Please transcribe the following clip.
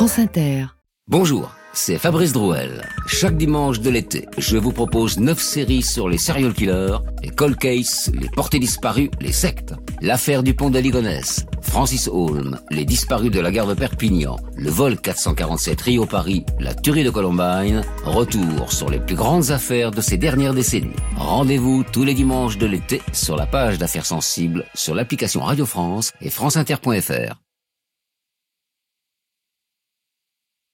France Inter. Bonjour, c'est Fabrice Drouel. Chaque dimanche de l'été, je vous propose 9 séries sur les serial killers, les cold cases, les portés disparus, les sectes. L'affaire du pont d'Aligonnes, Francis Holm, les disparus de la gare de Perpignan, le vol 447 Rio-Paris, la tuerie de Columbine, retour sur les plus grandes affaires de ces dernières décennies. Rendez-vous tous les dimanches de l'été sur la page d'affaires sensibles, sur l'application Radio France et franceinter.fr.